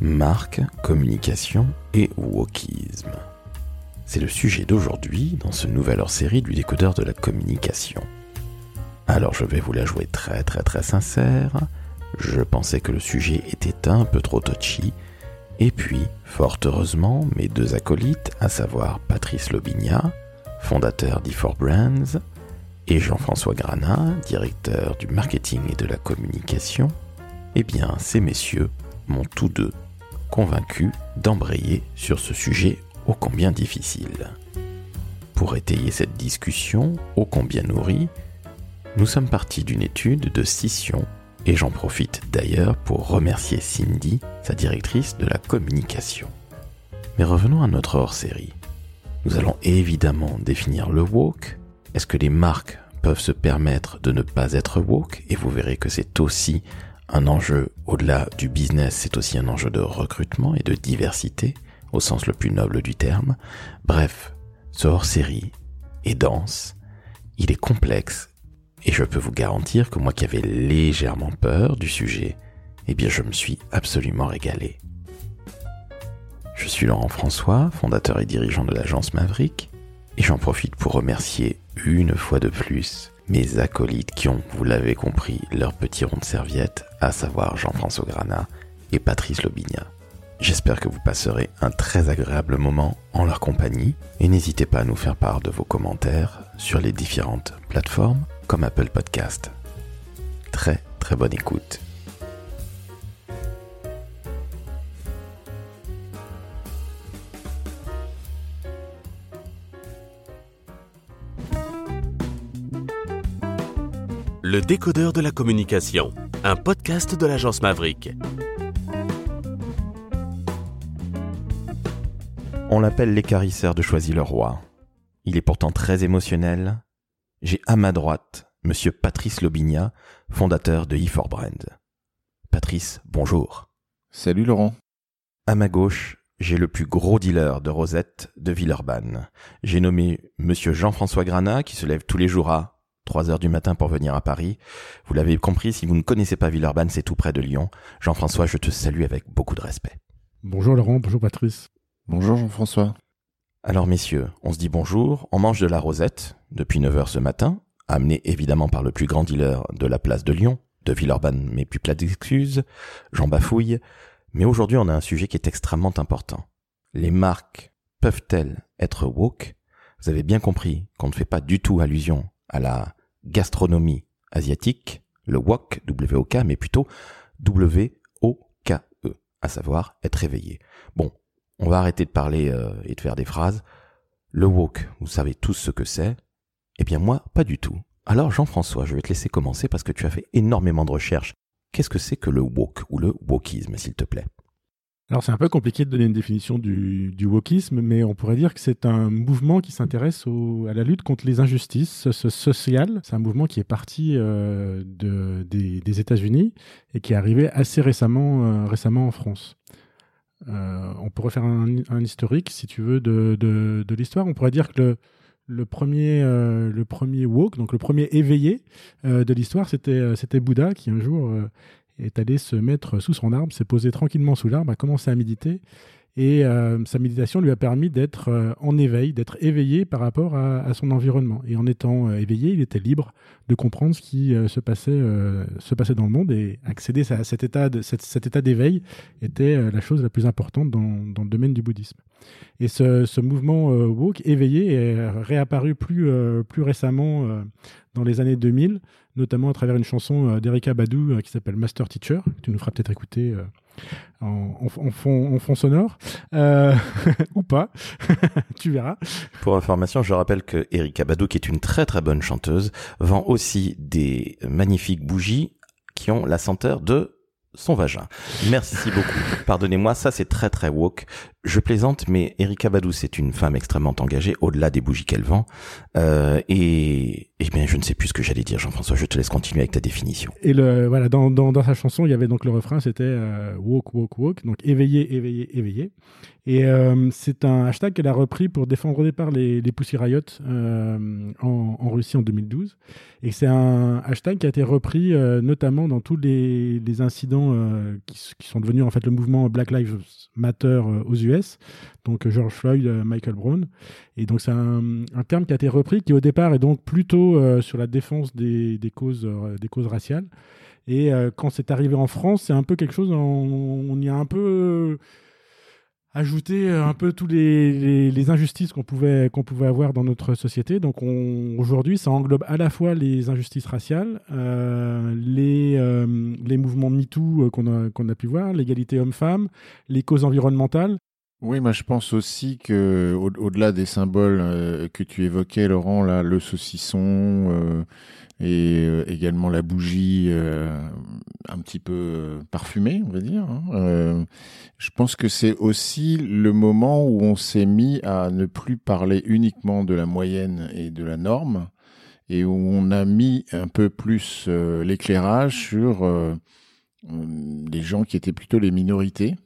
Marque, communication et wokisme. C'est le sujet d'aujourd'hui dans ce nouvel hors-série du décodeur de la communication. Alors je vais vous la jouer très très très sincère. Je pensais que le sujet était un peu trop touchy. Et puis, fort heureusement, mes deux acolytes, à savoir Patrice Lobigna, fondateur d'E4 Brands, et Jean-François Granat, directeur du marketing et de la communication, eh bien, ces messieurs m'ont tous deux convaincus d'embrayer sur ce sujet ô combien difficile. Pour étayer cette discussion ô combien nourrie, nous sommes partis d'une étude de scission et j'en profite d'ailleurs pour remercier Cindy, sa directrice de la communication. Mais revenons à notre hors-série. Nous allons évidemment définir le woke. Est-ce que les marques peuvent se permettre de ne pas être woke? Et vous verrez que c'est aussi un enjeu au-delà du business, c'est aussi un enjeu de recrutement et de diversité, au sens le plus noble du terme. Bref, ce hors-série est dense, il est complexe, et je peux vous garantir que moi qui avais légèrement peur du sujet, eh bien je me suis absolument régalé. Je suis Laurent François, fondateur et dirigeant de l'agence Maverick, et j'en profite pour remercier une fois de plus mes acolytes qui ont, vous l'avez compris, leur petit rond de serviette, à savoir Jean-François Granat et Patrice Lobigna. J'espère que vous passerez un très agréable moment en leur compagnie et n'hésitez pas à nous faire part de vos commentaires sur les différentes plateformes comme Apple Podcast. Très très bonne écoute. Le décodeur de la communication, un podcast de l'agence Maverick. On l'appelle l'écarisseur de Choisy-le-Roi. Il est pourtant très émotionnel. J'ai à ma droite Monsieur Patrice Lobigna, fondateur de E4 Brand. Patrice, bonjour. Salut Laurent. À ma gauche, j'ai le plus gros dealer de Rosette de Villeurbanne. J'ai nommé Monsieur Jean-François Granat qui se lève tous les jours à 3 heures du matin pour venir à Paris. Vous l'avez compris, si vous ne connaissez pas Villeurbanne, c'est tout près de Lyon. Jean-François, je te salue avec beaucoup de respect. Bonjour Laurent, bonjour Patrice. Bonjour Jean-François. Alors messieurs, on se dit bonjour, on mange de la rosette depuis 9 heures ce matin, amené évidemment par le plus grand dealer de la place de Lyon, de Villeurbanne, mais plus plates excuses, Jean Bafouille. Mais aujourd'hui, on a un sujet qui est extrêmement important. Les marques peuvent-elles être woke? Vous avez bien compris qu'on ne fait pas du tout allusion à la gastronomie asiatique, le wok, W-O-K, mais plutôt W-O-K-E, à savoir être éveillé. Bon, on va arrêter de parler euh, et de faire des phrases. Le wok, vous savez tous ce que c'est. Eh bien moi, pas du tout. Alors Jean-François, je vais te laisser commencer parce que tu as fait énormément de recherches. Qu'est-ce que c'est que le wok ou le wokisme, s'il te plaît? Alors c'est un peu compliqué de donner une définition du, wokisme, mais on pourrait dire que c'est un mouvement qui s'intéresse à la lutte contre les injustices sociales. C'est un mouvement qui est parti euh, de, des, États-Unis et qui est arrivé assez récemment, euh, en France. Euh, on pourrait faire un, historique, si tu veux, de, l'histoire. On pourrait dire que le, premier, le premier woke, donc le premier éveillé de l'histoire, c'était, c'était Bouddha qui un jour est allé se mettre sous son arbre, s'est posé tranquillement sous l'arbre, a commencé à méditer. Et euh, sa méditation lui a permis d'être euh, en éveil, d'être éveillé par rapport à, son environnement. Et en étant euh, éveillé, il était libre de comprendre ce qui se, passait, se passait dans le monde et accéder à cet état, d'éveil était la chose la plus importante dans, le domaine du bouddhisme. Et ce, mouvement woke éveillé est réapparu plus, plus récemment dans les années 2000, notamment à travers une chanson d'Erika Badou qui s'appelle Master Teacher, que tu nous feras peut-être écouter en, fond sonore, euh, ou pas, tu verras. Pour information, je rappelle que Erika Badou, qui est une très très bonne chanteuse, vend aussi des magnifiques bougies qui ont la senteur de son vagin. Merci beaucoup. Pardonnez-moi, ça c'est très très woke. Je plaisante, mais Erika Badou, c'est une femme extrêmement engagée, au-delà des bougies qu'elle vend. Euh, et Eh bien, je ne sais plus ce que j'allais dire, Jean-François. Je te laisse continuer avec ta définition. Et le, voilà, dans, dans, sa chanson, il y avait donc le refrain, c'était euh, walk, walk, walk, donc éveiller, éveiller, éveiller. Et euh, c'est un hashtag qu'elle a repris pour défendre au départ les, les Pussy Riot euh, en, Russie en 2012. Et c'est un hashtag qui a été repris notamment dans tous les, incidents qui, qui, sont devenus en fait le mouvement Black Lives Matter aux US, donc George Floyd, Michael Brown. Et donc c'est un, terme qui a été repris qui au départ est donc plutôt sur la défense des, causes, raciales. Et quand c'est arrivé en France, c'est un peu quelque chose, on, on y a un peu ajouter un peu tous les, injustices qu'on pouvait, qu'on pouvait avoir dans notre société. Donc aujourd'hui, ça englobe à la fois les injustices raciales, euh, les, euh, les mouvements MeToo qu'on a, qu'on a pu voir, l'égalité homme-femme, les causes environnementales. Oui, moi je pense aussi que au-delà des symboles euh, que tu évoquais, Laurent, là, le saucisson euh, et euh, également la bougie euh, un petit peu parfumée, on va dire. Hein. je pense que c'est aussi le moment où on s'est mis à ne plus parler uniquement de la moyenne et de la norme, et où on a mis un peu plus l'éclairage sur des gens qui étaient plutôt les minorités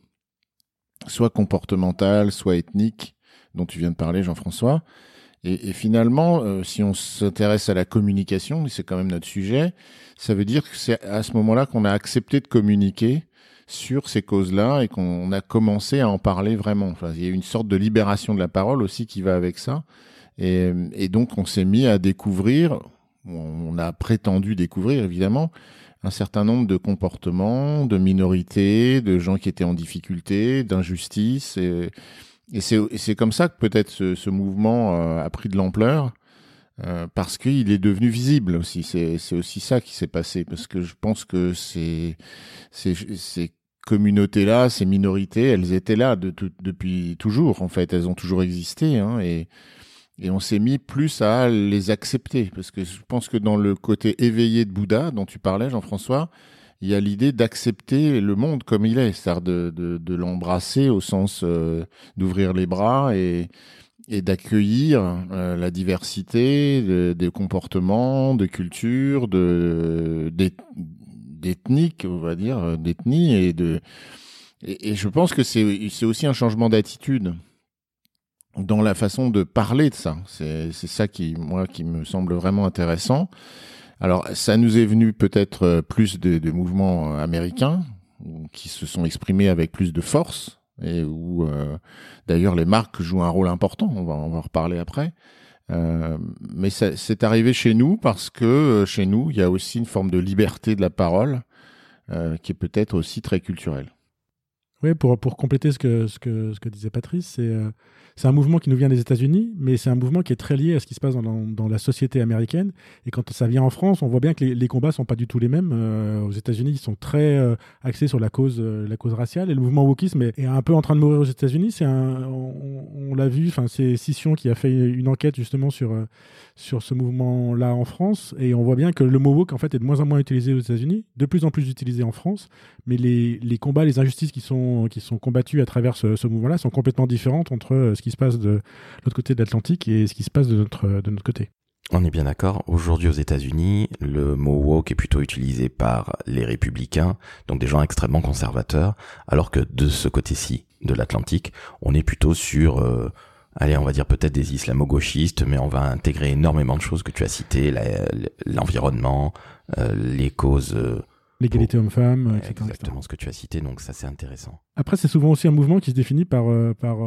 soit comportementale, soit ethnique, dont tu viens de parler, Jean-François. Et, finalement, euh, si on s'intéresse à la communication, c'est quand même notre sujet, ça veut dire que c'est à ce moment-là qu'on a accepté de communiquer sur ces causes-là et qu'on a commencé à en parler vraiment. Enfin, il y a une sorte de libération de la parole aussi qui va avec ça. Et donc, on s'est mis à découvrir, on a prétendu découvrir évidemment, un certain nombre de comportements, de minorités, de gens qui étaient en difficulté, d'injustice. Et, c'est comme ça que peut-être ce, mouvement euh, a pris de l'ampleur, euh, parce qu'il est devenu visible aussi. C'est aussi ça qui s'est passé, parce que je pense que ces, communautés-là, ces minorités, elles étaient là de, de, depuis toujours, en fait. Elles ont toujours existé, hein, et et on s'est mis plus à les accepter, parce que je pense que dans le côté éveillé de Bouddha dont tu parlais, Jean-François, il y a l'idée d'accepter le monde comme il est, c'est-à-dire de, l'embrasser au sens euh, d'ouvrir les bras et, d'accueillir euh, la diversité de, des comportements, de cultures, de on va dire, d'ethnie et et, je pense que c'est aussi un changement d'attitude dans la façon de parler de ça. C'est ça qui, moi, qui me semble vraiment intéressant. Alors, ça nous est venu peut-être euh, plus de, mouvements américains qui se sont exprimés avec plus de force et où, euh, d'ailleurs, les marques jouent un rôle important. On va, en reparler après. Euh, mais c'est arrivé chez nous parce que euh, chez nous, il y a aussi une forme de liberté de la parole euh, qui est peut-être aussi très culturelle. Oui, pour, pour compléter ce que, ce que, ce que disait Patrice, c'est euh, c'est un mouvement qui nous vient des États-Unis, mais c'est un mouvement qui est très lié à ce qui se passe dans, la société américaine. Et quand ça vient en France, on voit bien que les, les combats sont pas du tout les mêmes. Euh, aux États-Unis, ils sont très euh, axés sur la cause, euh, la cause raciale. Et le mouvement wokisme est, un peu en train de mourir aux États-Unis. On, l'a vu. C'est Scission qui a fait une enquête justement sur sur ce mouvement-là en France. Et on voit bien que le mot woke en fait est de moins en moins utilisé aux États-Unis, de plus en plus utilisé en France. Mais les, combats, les injustices qui sont qui sont combattus à travers ce mouvement-là sont complètement différentes entre ce qui se passe de l'autre côté de l'Atlantique et ce qui se passe de notre, de notre côté. On est bien d'accord. Aujourd'hui aux États-Unis, le mot woke est plutôt utilisé par les républicains, donc des gens extrêmement conservateurs, alors que de ce côté-ci de l'Atlantique, on est plutôt sur, euh, allez, on va dire peut-être des islamo-gauchistes, mais on va intégrer énormément de choses que tu as citées, l'environnement, euh, les causes. Euh, L'égalité homme-femme, etc. Exactement etc. ce que tu as cité, donc ça c'est intéressant. Après, c'est souvent aussi un mouvement qui se définit par, par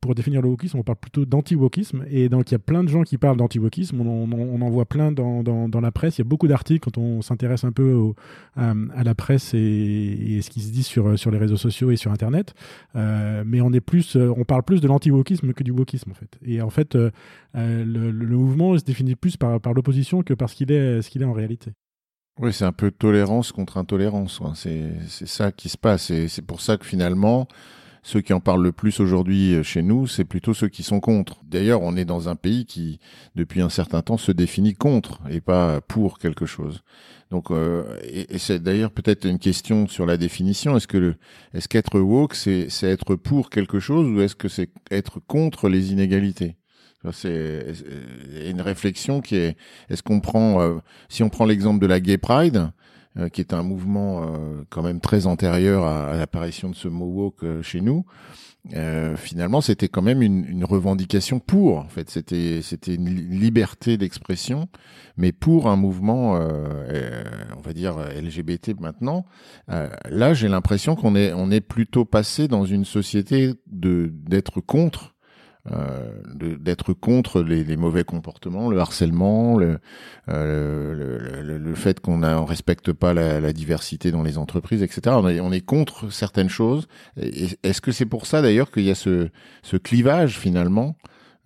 pour définir le wokisme, on parle plutôt d'anti-wokisme. Et donc, il y a plein de gens qui parlent d'anti-wokisme. On, en voit plein dans, la presse. Il y a beaucoup d'articles quand on s'intéresse un peu à, la presse et, ce qui se dit sur, les réseaux sociaux et sur Internet. Euh, mais on est plus, on parle plus de l'anti-wokisme que du wokisme, en fait. Et en fait, euh, le, mouvement se définit plus par, l'opposition que par ce qu'il est, ce qu'il est en réalité. Oui, c'est un peu tolérance contre intolérance. C'est ça qui se passe. Et c'est pour ça que finalement, ceux qui en parlent le plus aujourd'hui euh, chez nous, c'est plutôt ceux qui sont contre. D'ailleurs, on est dans un pays qui, depuis un certain temps, se définit contre et pas pour quelque chose. Donc, euh, et, c'est d'ailleurs peut-être une question sur la définition. Est-ce que est-ce qu'être woke, c'est, c'est être pour quelque chose ou est-ce que c'est être contre les inégalités? C'est une réflexion qui est. Est-ce qu'on prend, euh, si on prend l'exemple de la Gay Pride, euh, qui est un mouvement euh, quand même très antérieur à, à l'apparition de ce mot woke chez nous, euh, finalement, c'était quand même une, une, revendication pour. En fait, c'était c'était une liberté d'expression, mais pour un mouvement, euh, on va dire LGBT maintenant. Euh, là, j'ai l'impression qu'on est on est plutôt passé dans une société de d'être contre euh, d'être contre les, mauvais comportements, le harcèlement, le, euh, fait qu'on ne respecte pas la, diversité dans les entreprises, etc. On est, on est contre certaines choses. Est-ce que c'est pour ça d'ailleurs qu'il y a ce, clivage finalement?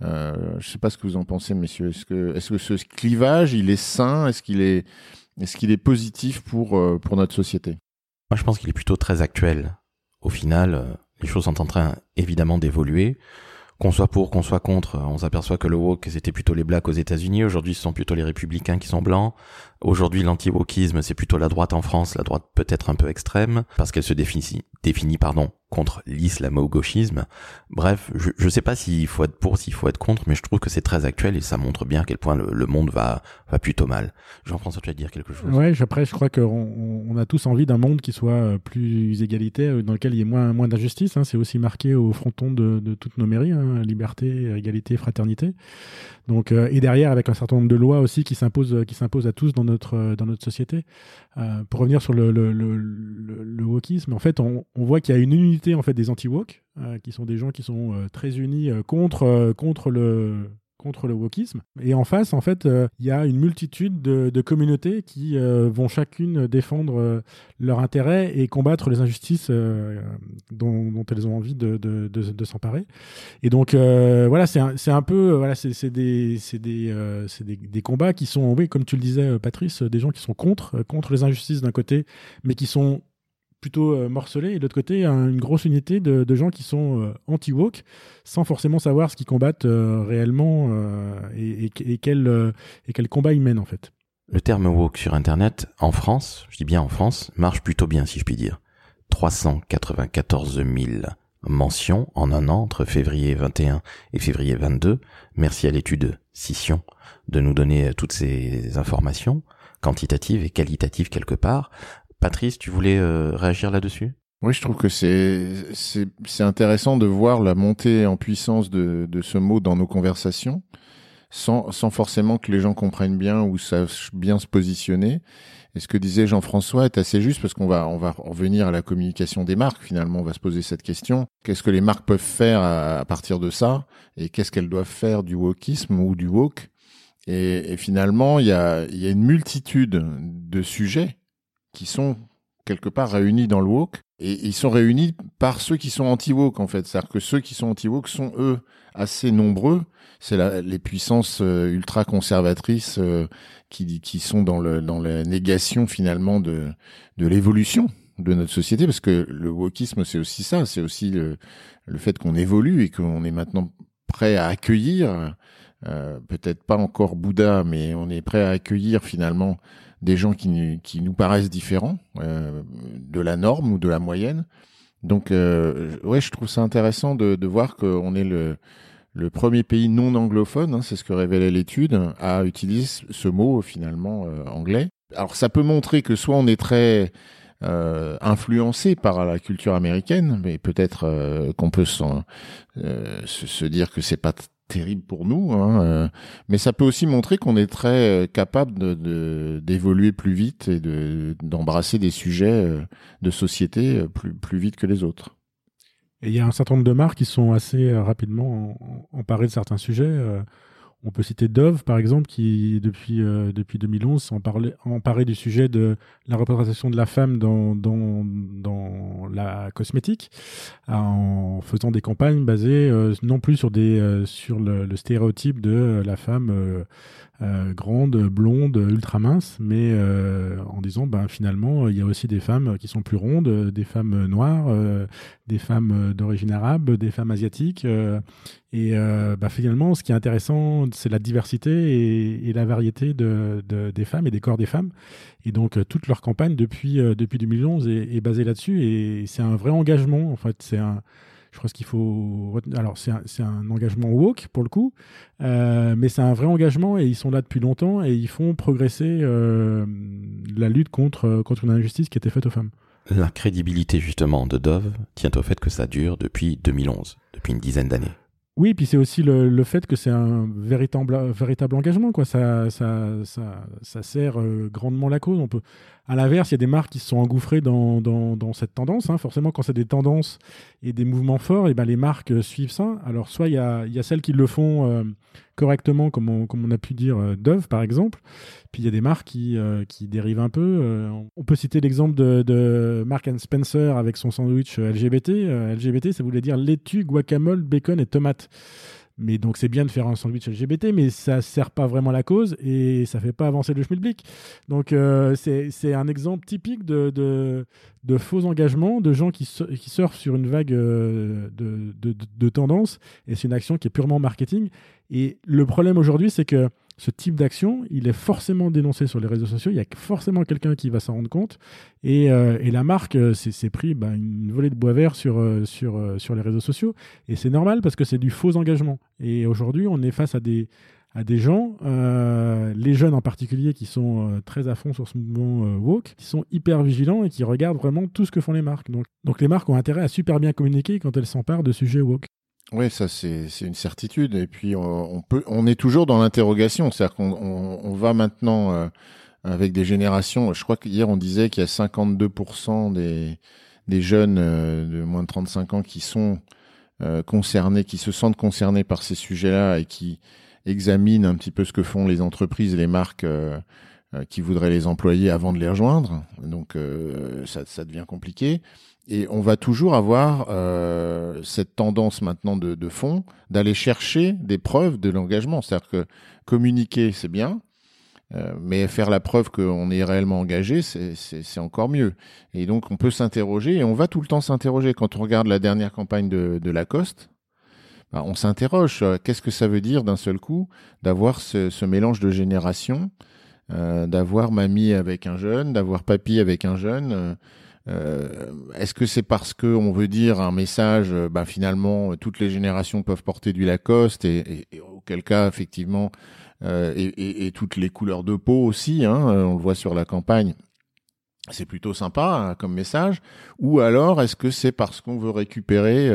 Euh, Je ne sais pas ce que vous en pensez, messieurs. Est-ce que, ce clivage, il est sain? Est-ce qu'il est, positif pour, euh, notre société? Moi, je pense qu'il est plutôt très actuel. Au final, euh, les choses sont en train évidemment d'évoluer qu'on soit pour, qu'on soit contre, on s'aperçoit que le woke c'était plutôt les blacks aux États-Unis. Aujourd'hui, ce sont plutôt les républicains qui sont blancs. Aujourd'hui, l'anti-wokisme c'est plutôt la droite en France, la droite peut-être un peu extrême parce qu'elle se définit, définit pardon contre l'islamo-gauchisme. Bref, je ne sais pas s'il faut être pour, s'il faut être contre, mais je trouve que c'est très actuel et ça montre bien à quel point le, monde va, va plutôt mal. Jean-François, tu vas dire quelque chose? Ouais, après, je crois qu'on on a tous envie d'un monde qui soit euh, plus égalitaire, dans lequel il y ait moins, moins d'injustice. Hein. C'est aussi marqué au fronton de, de toutes nos mairies, hein. liberté, égalité, fraternité. Donc, euh, et derrière, avec un certain nombre de lois aussi qui s'imposent, qui s'imposent à tous dans notre, euh, dans notre société. Pour revenir sur le wokisme, en fait, on, on voit qu'il y a une unité en fait des anti-wok, euh, qui sont des gens qui sont euh, très unis euh, contre, contre le contre le wokisme. Et en face, en fait, il y a une multitude de, communautés qui vont chacune défendre leurs intérêts et combattre les injustices dont, elles ont envie de s'emparer. Et donc, voilà, c'est un, un, peu, voilà, c'est des, des, des, des, combats qui sont, oui, comme tu le disais, Patrice, des gens qui sont contre, contre les injustices d'un côté, mais qui sont plutôt euh, morcelé, et de l'autre côté, une grosse unité de, de gens qui sont euh, anti-woke, sans forcément savoir ce qu'ils combattent euh, réellement et, et, et, quel, et quel combat ils mènent en fait. Le terme woke sur Internet, en France, je dis bien en France, marche plutôt bien si je puis dire. 394 000 mentions en un an entre février 21 et février 22. Merci à l'étude Scission de nous donner toutes ces informations quantitatives et qualitatives quelque part. Patrice, tu voulais euh, réagir là-dessus? Oui, je trouve que c'est c'est intéressant de voir la montée en puissance de, de ce mot dans nos conversations, sans, sans forcément que les gens comprennent bien ou sachent bien se positionner. Et ce que disait Jean-François est assez juste parce qu'on va on va revenir à la communication des marques. Finalement, on va se poser cette question qu'est-ce que les marques peuvent faire à, partir de ça? Et qu'est-ce qu'elles doivent faire du wokisme ou du woke? Et, et finalement, il y a il y a une multitude de sujets qui sont quelque part réunis dans le woke et ils sont réunis par ceux qui sont anti-woke en fait. C'est-à-dire que ceux qui sont anti-woke sont eux assez nombreux. C'est les puissances euh, ultra conservatrices euh, qui, qui sont dans, le, dans la négation finalement de, de l'évolution de notre société parce que le wokisme c'est aussi ça, c'est aussi le, le fait qu'on évolue et qu'on est maintenant prêt à accueillir, euh, peut-être pas encore Bouddha, mais on est prêt à accueillir finalement des gens qui, qui nous paraissent différents euh, de la norme ou de la moyenne. Donc, euh, ouais, je trouve ça intéressant de, de voir qu'on est le, le premier pays non anglophone, hein, c'est ce que révélait l'étude, à utiliser ce mot finalement euh, anglais. Alors, ça peut montrer que soit on est très euh, influencé par la culture américaine, mais peut-être euh, qu'on peut, euh, se, se, dire que c'est pas terrible pour nous, hein, euh, mais ça peut aussi montrer qu'on est très euh, capable d'évoluer plus vite et de d'embrasser des sujets euh, de société plus plus vite que les autres. Et il y a un certain nombre de marques qui sont assez rapidement emparées de certains sujets. On peut citer Dove, par exemple, qui, depuis, euh, depuis 2011, s'est emparé, du sujet de la représentation de la femme dans, la cosmétique, en faisant des campagnes basées euh, non plus sur, des, euh, sur le, stéréotype de la femme euh, grande, blonde, ultra mince, mais euh, en disant ben finalement il y a aussi des femmes qui sont plus rondes, des femmes noires, euh, des femmes d'origine arabe, des femmes asiatiques. et ben, finalement, ce qui est intéressant, c'est la diversité et, la variété de, de, des femmes et des corps des femmes. Et donc toute leur campagne depuis depuis 2011 est, est basée là-dessus et c'est un vrai engagement. En fait, c'est un Je crois qu'il faut. Alors, c'est un, un, engagement woke pour le coup, euh, mais c'est un vrai engagement et ils sont là depuis longtemps et ils font progresser euh, la lutte contre, contre une injustice qui était faite aux femmes. La crédibilité justement de Dove tient au fait que ça dure depuis 2011, depuis une dizaine d'années. Oui, puis c'est aussi le, fait que c'est un véritable, véritable engagement. Quoi. Ça, ça, ça, ça sert euh, grandement la cause. On peut... À l'inverse, il y a des marques qui se sont engouffrées dans, dans, cette tendance. Hein. Forcément, quand c'est des tendances et des mouvements forts, et eh ben, les marques euh, suivent ça. Alors, soit il y a, y a, celles qui le font euh, correctement, comme on, comme on, a pu dire Dove, par exemple. Puis il y a des marques qui, qui dérivent un peu. on peut citer l'exemple de, de Mark Spencer avec son sandwich LGBT. LGBT, ça voulait dire laitue, guacamole, bacon et tomate. Mais donc c'est bien de faire un sandwich LGBT, mais ça sert pas vraiment la cause et ça fait pas avancer le schmilblick. Donc euh, c'est un exemple typique de, de, faux engagements, de gens qui, qui surfent sur une vague euh, de, de, de tendance et c'est une action qui est purement marketing. Et le problème aujourd'hui, c'est que ce type d'action, il est forcément dénoncé sur les réseaux sociaux. Il y a forcément quelqu'un qui va s'en rendre compte. Et, euh, la marque euh, s'est pris bah, une volée de bois vert sur, euh, sur, sur les réseaux sociaux. Et c'est normal parce que c'est du faux engagement. Et aujourd'hui, on est face à des, à des gens, les jeunes en particulier, qui sont très à fond sur ce mouvement woke, qui sont hyper vigilants et qui regardent vraiment tout ce que font les marques. Donc, donc les marques ont intérêt à super bien communiquer quand elles s'emparent de sujets woke. Oui, ça c'est une certitude. Et puis on, peut, on est toujours dans l'interrogation, c'est-à-dire qu'on on, va maintenant euh, avec des générations. Je crois qu'hier on disait qu'il y a 52% des des jeunes euh, de moins de 35 ans qui sont euh, concernés, qui se sentent concernés par ces sujets-là et qui examinent un petit peu ce que font les entreprises et les marques qui voudraient les employer avant de les rejoindre. Donc ça, ça devient compliqué. Et on va toujours avoir euh, cette tendance maintenant de, fond d'aller chercher des preuves de l'engagement. C'est-à-dire que communiquer, c'est bien, euh, mais faire la preuve qu'on est réellement engagé, c'est encore mieux. Et donc on peut s'interroger, et on va tout le temps s'interroger. Quand on regarde la dernière campagne de, Lacoste, bah, on s'interroge, qu'est-ce que ça veut dire d'un seul coup d'avoir ce, ce, mélange de générations, euh, d'avoir mamie avec un jeune, d'avoir papy avec un jeune euh, euh, est-ce que c'est parce que on veut dire un message, euh, ben finalement toutes les générations peuvent porter du Lacoste et, auquel cas effectivement euh, et, et, toutes les couleurs de peau aussi, hein, on le voit sur la campagne. C'est plutôt sympa hein, comme message. Ou alors est-ce que c'est parce qu'on veut récupérer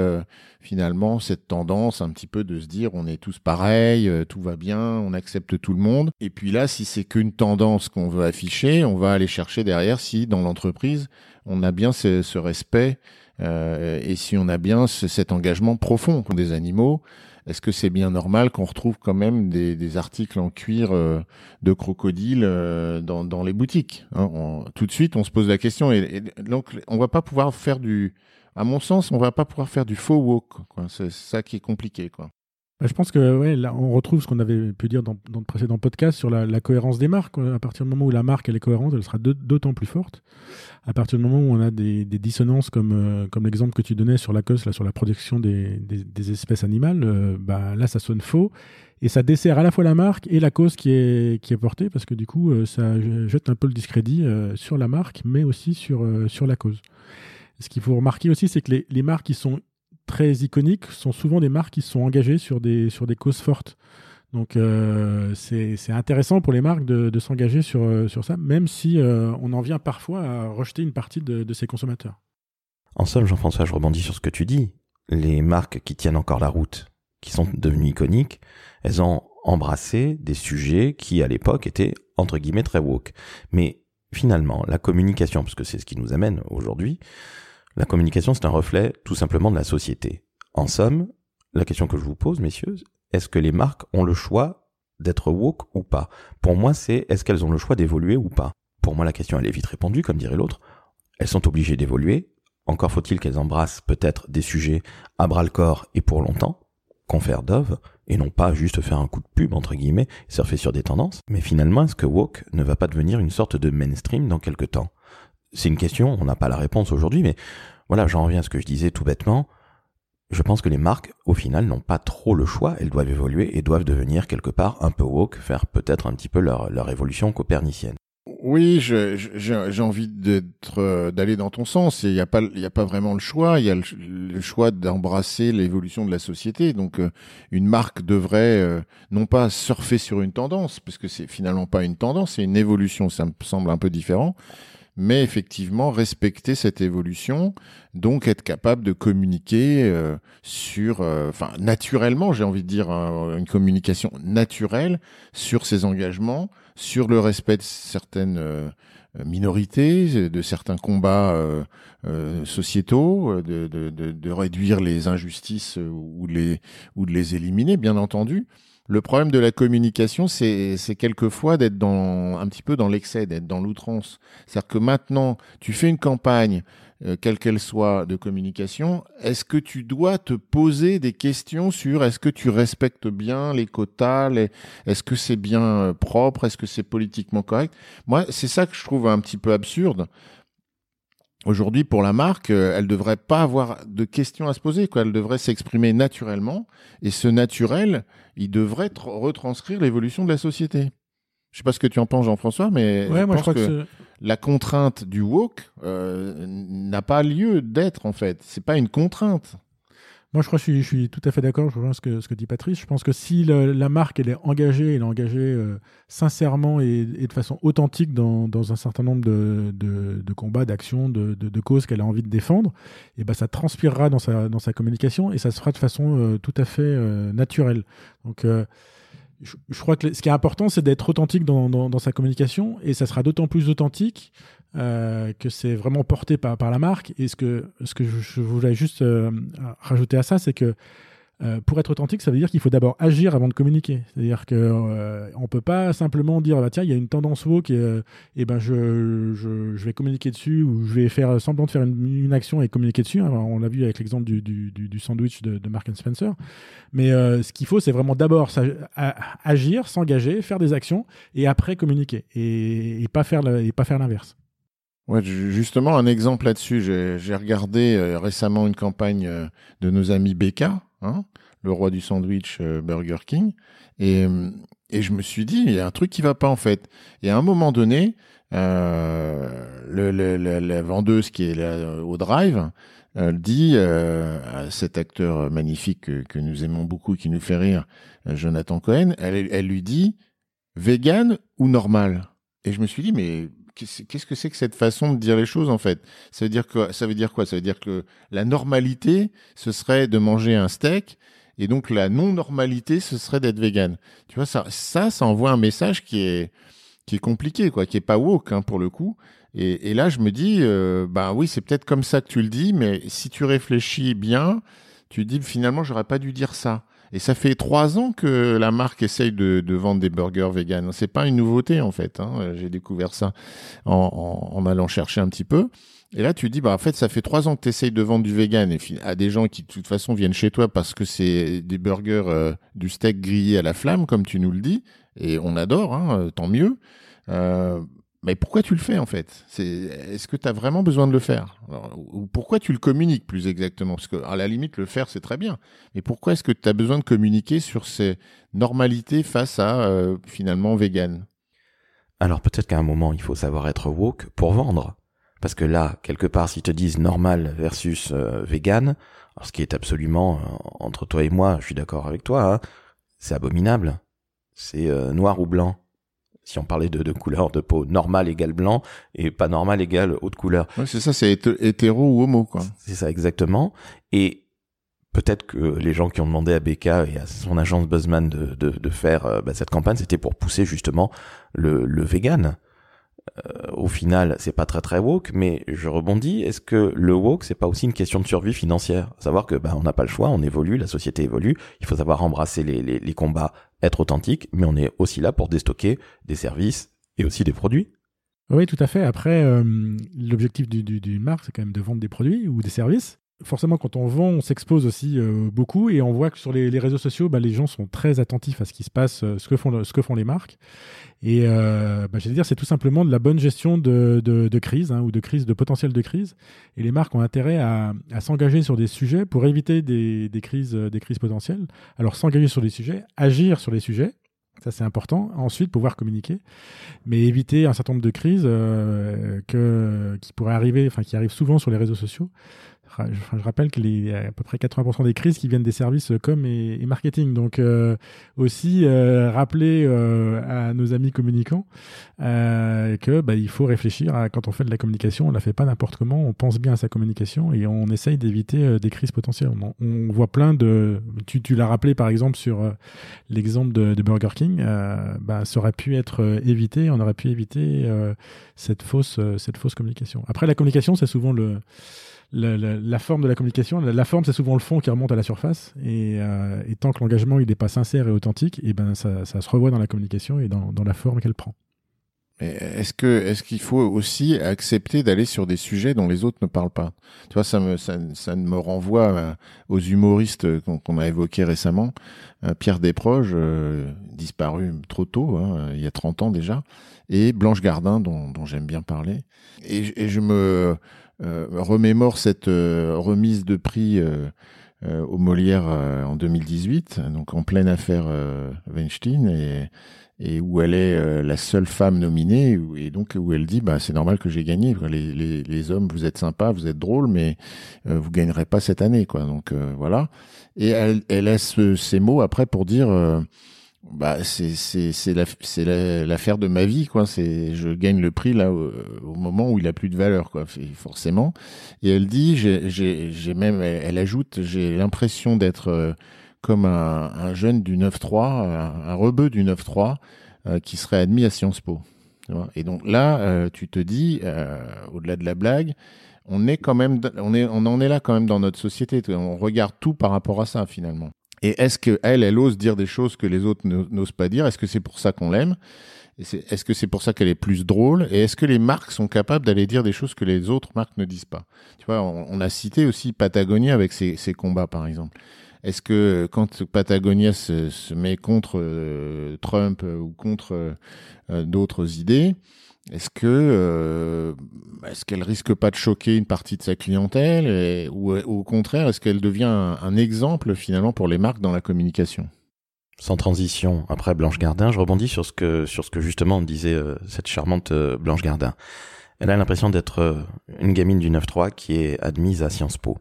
finalement cette tendance un petit peu de se dire on est tous pareils, tout va bien, on accepte tout le monde. Et puis là, si c'est qu'une tendance qu'on veut afficher, on va aller chercher derrière si dans l'entreprise on a bien ce, respect euh, et si on a bien cet engagement profond des animaux, est-ce que c'est bien normal qu'on retrouve quand même des, articles en cuir euh, de crocodile euh, dans, les boutiques hein Tout de suite, on se pose la question et, donc on va pas pouvoir faire du, à mon sens, on va pas pouvoir faire du faux woke. C'est ça qui est compliqué. Bah, je pense que ouais, on retrouve ce qu'on avait pu dire dans, le précédent podcast sur la, cohérence des marques. À partir du moment où la marque est cohérente, elle sera d'autant plus forte. À partir du moment où on a des, dissonances comme, euh, comme l'exemple que tu donnais sur la cause, là, sur la protection des, des, espèces animales, euh, bah, là ça sonne faux et ça dessert à la fois la marque et la cause qui est, qui est portée parce que du coup euh, ça jette un peu le discrédit sur la marque mais aussi sur, sur la cause. Ce qu'il faut remarquer aussi, c'est que les, les marques qui sont très iconiques sont souvent des marques qui sont engagées sur des, sur des causes fortes. Donc euh, c'est intéressant pour les marques de, de s'engager sur, euh, sur ça, même si euh, on en vient parfois à rejeter une partie de, de ses consommateurs. En somme, Jean-François, je rebondis sur ce que tu dis. Les marques qui tiennent encore la route, qui sont devenues iconiques, elles ont embrassé des sujets qui, à l'époque, étaient entre guillemets très woke. Mais finalement, la communication, parce que c'est ce qui nous amène aujourd'hui, la communication, c'est un reflet tout simplement de la société. En somme, la question que je vous pose, messieurs, est-ce que les marques ont le choix d'être woke ou pas? Pour moi, c'est est-ce qu'elles ont le choix d'évoluer ou pas? Pour moi, la question, elle est vite répondue, comme dirait l'autre. Elles sont obligées d'évoluer. Encore faut-il qu'elles embrassent peut-être des sujets à bras le corps et pour longtemps, confère Dove, et non pas juste faire un coup de pub, entre guillemets, surfer sur des tendances. Mais finalement, est-ce que woke ne va pas devenir une sorte de mainstream dans quelques temps? C'est une question, on n'a pas la réponse aujourd'hui, mais voilà, j'en reviens à ce que je disais tout bêtement. Je pense que les marques, au final, n'ont pas trop le choix, elles doivent évoluer et doivent devenir quelque part un peu woke, faire peut-être un petit peu leur, leur évolution copernicienne. Oui, j'ai envie d'aller dans ton sens. Il n'y a pas vraiment le choix. Il y a le, choix d'embrasser l'évolution de la société. Donc, euh, une marque devrait euh, non pas surfer sur une tendance, parce que c'est finalement pas une tendance, c'est une évolution. Ça me semble un peu différent, mais effectivement respecter cette évolution, donc être capable de communiquer sur, enfin naturellement, j'ai envie de dire une communication naturelle sur ses engagements sur le respect de certaines euh, minorités, de certains combats euh, euh, sociétaux, de, de, de, réduire les injustices ou, les, ou de les éliminer, bien entendu. Le problème de la communication, c'est quelquefois d'être un petit peu dans l'excès, d'être dans l'outrance. C'est-à-dire que maintenant, tu fais une campagne euh, quelle qu'elle soit, de communication, est-ce que tu dois te poser des questions sur est-ce que tu respectes bien les quotas, est-ce que c'est bien euh, propre, est-ce que c'est politiquement correct? Moi, c'est ça que je trouve un petit peu absurde. Aujourd'hui, pour la marque, euh, elle devrait pas avoir de questions à se poser. Quoi. Elle devrait s'exprimer naturellement. Et ce naturel, il devrait retranscrire l'évolution de la société. Je sais pas ce que tu en penses, Jean-François, mais ouais, moi, je crois que la contrainte du woke euh, n'a pas lieu d'être en fait. C'est pas une contrainte. Moi, je crois que je suis, tout à fait d'accord. Je rejoins ce que, dit Patrice. Je pense que si la marque elle est engagée, elle est engagée euh, sincèrement et, de façon authentique dans, un certain nombre de, combats, d'actions, de, causes qu'elle a envie de défendre, et ben ça transpirera dans sa, communication et ça se fera de façon euh, tout à fait naturelle. Donc je, crois que ce qui est important, c'est d'être authentique dans, sa communication, et ça sera d'autant plus authentique euh, que c'est vraiment porté par, la marque. Et ce que, ce que je, voulais juste euh, rajouter à ça, c'est que euh, pour être authentique, ça veut dire qu'il faut d'abord agir avant de communiquer. C'est-à-dire qu'on ne peut pas simplement dire bah, tiens, il y a une tendance woke et, et ben je, je, vais communiquer dessus ou je vais faire semblant de faire une, action et communiquer dessus. on l'a vu avec l'exemple du, du, sandwich de, de Mark Spencer. Mais ce qu'il faut, c'est vraiment d'abord agir, s'engager, faire des actions et après communiquer et, et pas faire l'inverse. Ouais, justement, un exemple là-dessus. J'ai regardé récemment une campagne de nos amis BK, Hein, le roi du sandwich euh, Burger King. Et, et je me suis dit, il y a un truc qui va pas en fait. Et à un moment donné, euh, la vendeuse qui est là euh, au drive dit à cet acteur magnifique que, nous aimons beaucoup, qui nous fait rire, Jonathan Cohen, elle lui dit vegan ou normal? Et je me suis dit, mais qu'est-ce que c'est que cette façon de dire les choses en fait? Ça veut dire que ça veut dire quoi? Ça veut dire que la normalité ce serait de manger un steak et donc la non-normalité ce serait d'être vegan. Tu vois ça ça ça envoie un message qui est qui est compliqué quoi, qui est pas woke hein, pour le coup. Et, là je me dis euh, bah oui, c'est peut-être comme ça que tu le dis mais si tu réfléchis bien, tu dis finalement j'aurais pas dû dire ça. Et ça fait trois ans que la marque essaye de, vendre des burgers vegan. C'est pas une nouveauté en fait. Hein. J'ai découvert ça en, allant chercher un petit peu. Et là, tu dis, bah en fait, ça fait trois ans que tu essayes de vendre du vegan et à des gens qui de toute façon viennent chez toi parce que c'est des burgers, euh, du steak grillé à la flamme, comme tu nous le dis, et on adore, hein, tant mieux. Euh, mais pourquoi tu le fais en fait? Est-ce que tu as vraiment besoin de le faire? Ou pourquoi tu le communiques plus exactement? Parce que à la limite, le faire, c'est très bien. Mais pourquoi est-ce que tu as besoin de communiquer sur ces normalités face à euh, finalement vegan? Alors peut-être qu'à un moment, il faut savoir être woke pour vendre. Parce que là, quelque part, s'ils te disent normal versus euh, vegan, alors ce qui est absolument, euh, entre toi et moi, je suis d'accord avec toi, hein, c'est abominable. C'est noir ou blanc si on parlait de, de couleur de peau, normal égale blanc et pas normal égale haute couleur. Ouais, c'est ça, c'est hétéro ou homo, quoi. C'est ça, exactement. Et peut-être que les gens qui ont demandé à Becca et à son agence Buzzman de, de, de faire euh, bah, cette campagne, c'était pour pousser justement le, le vegan. Euh, au final, c'est pas très très woke, mais je rebondis. Est-ce que le woke, c'est pas aussi une question de survie financière? Savoir que bah, on n'a pas le choix, on évolue, la société évolue. Il faut savoir embrasser les, les, les combats, être authentique, mais on est aussi là pour déstocker des services et aussi des produits. Oui, tout à fait. Après, euh, l'objectif du, du, du marque, c'est quand même de vendre des produits ou des services forcément, quand on vend, on s'expose aussi euh, beaucoup et on voit que sur les, réseaux sociaux, bah, les gens sont très attentifs à ce qui se passe, euh, ce, que font, les marques. Et euh, bah, dire, c'est tout simplement de la bonne gestion de, crise hein, ou de crise, de potentiel de crise. Et les marques ont intérêt à, s'engager sur des sujets pour éviter des, crises, des crises potentielles. Alors, s'engager sur des sujets, agir sur les sujets Ça, c'est important. Ensuite, pouvoir communiquer, mais éviter un certain nombre de crises euh, qui pourraient arriver, enfin, qui arrivent souvent sur les réseaux sociaux. Je, rappelle qu'il y a à peu près 80% des crises qui viennent des services com et, marketing. Donc euh, aussi euh, rappeler euh, à nos amis communicants que bah, il faut réfléchir à quand on fait de la communication, on la fait pas n'importe comment, on pense bien à sa communication et on essaye d'éviter des crises potentielles. On, voit plein de, tu, l'as rappelé par exemple sur l'exemple de, Burger King, bah, ça aurait pu être évité, on aurait pu éviter cette fausse cette fausse communication. Après la communication, c'est souvent le la, forme de la communication, la, forme, c'est souvent le fond qui remonte à la surface. Et, euh, tant que l'engagement il n'est pas sincère et authentique, et ben ça, se revoit dans la communication et dans, la forme qu'elle prend. Est-ce que est-ce qu'il faut aussi accepter d'aller sur des sujets dont les autres ne parlent pas? Tu vois, ça me ça, me renvoie euh, aux humoristes qu'on a évoqués récemment. Euh, Pierre Desproges, disparu trop tôt, hein, il y a 30 ans déjà, et Blanche Gardin, dont, j'aime bien parler. et je me remémore cette euh, remise de prix euh, au Molière en 2018, donc en pleine affaire Weinstein, et, et où elle est la seule femme nominée, et donc où elle dit bah c'est normal que j'ai gagné. Les, les, les, hommes, vous êtes sympas, vous êtes drôles, mais vous gagnerez pas cette année, quoi. Donc voilà. Et elle, elle laisse ces mots après pour dire bah c'est c'est c'est la, c'est l'affaire de ma vie quoi. C'est je gagne le prix là au, moment où il a plus de valeur quoi forcément. Et elle dit j'ai j'ai même elle, ajoute j'ai l'impression d'être euh, comme un, un, jeune du 9-3 un, un rebeu du 9-3 euh, qui serait admis à Sciences Po. Et donc là euh, tu te dis au-delà de la blague on est quand même on est on en est là quand même dans notre société. On regarde tout par rapport à ça finalement et est-ce qu'elle, elle ose dire des choses que les autres n'osent pas dire? Est-ce que c'est pour ça qu'on l'aime? Est-ce que c'est pour ça qu'elle est plus drôle? Et est-ce que les marques sont capables d'aller dire des choses que les autres marques ne disent pas? Tu vois, on, a cité aussi Patagonia avec ses, combats, par exemple. Est-ce que quand Patagonia se, met contre euh, Trump ou contre euh, d'autres idées, est-ce que euh, est-ce qu'elle risque pas de choquer une partie de sa clientèle ou, au contraire est-ce qu'elle devient un, exemple finalement pour les marques dans la communication? Sans transition, après Blanche Gardin, je rebondis sur ce que sur ce que justement disait euh, cette charmante euh, Blanche Gardin. Elle a l'impression d'être une gamine du 9-3 qui est admise à Sciences Po.